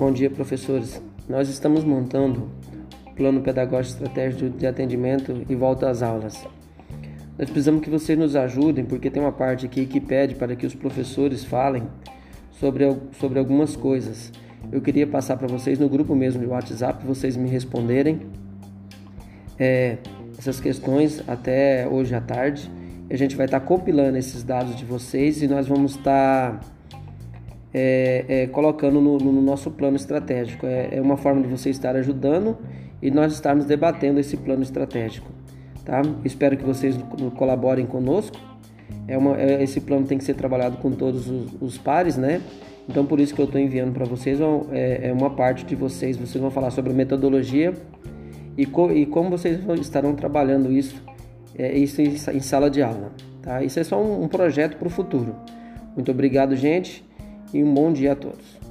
Bom dia, professores. Nós estamos montando o plano pedagógico estratégico de atendimento e volta às aulas. Nós precisamos que vocês nos ajudem, porque tem uma parte aqui que pede para que os professores falem sobre, sobre algumas coisas. Eu queria passar para vocês no grupo mesmo de WhatsApp, vocês me responderem é, essas questões até hoje à tarde. A gente vai estar compilando esses dados de vocês e nós vamos estar é, é, colocando no, no, nosso plano estratégico. É, é, uma forma de você estar ajudando e nós estarmos debatendo esse plano estratégico. Tá? Espero que vocês colaborem conosco. É uma, é, esse plano tem que ser trabalhado com todos os, os pares, né? Então por isso que eu estou enviando para vocês é, é, uma parte de vocês. Vocês vão falar sobre a metodologia e, co, e como vocês estarão trabalhando isso, isso em, em, sala de aula. Tá? Isso é só um, um projeto para o futuro. Muito obrigado, gente e um bom dia a todos.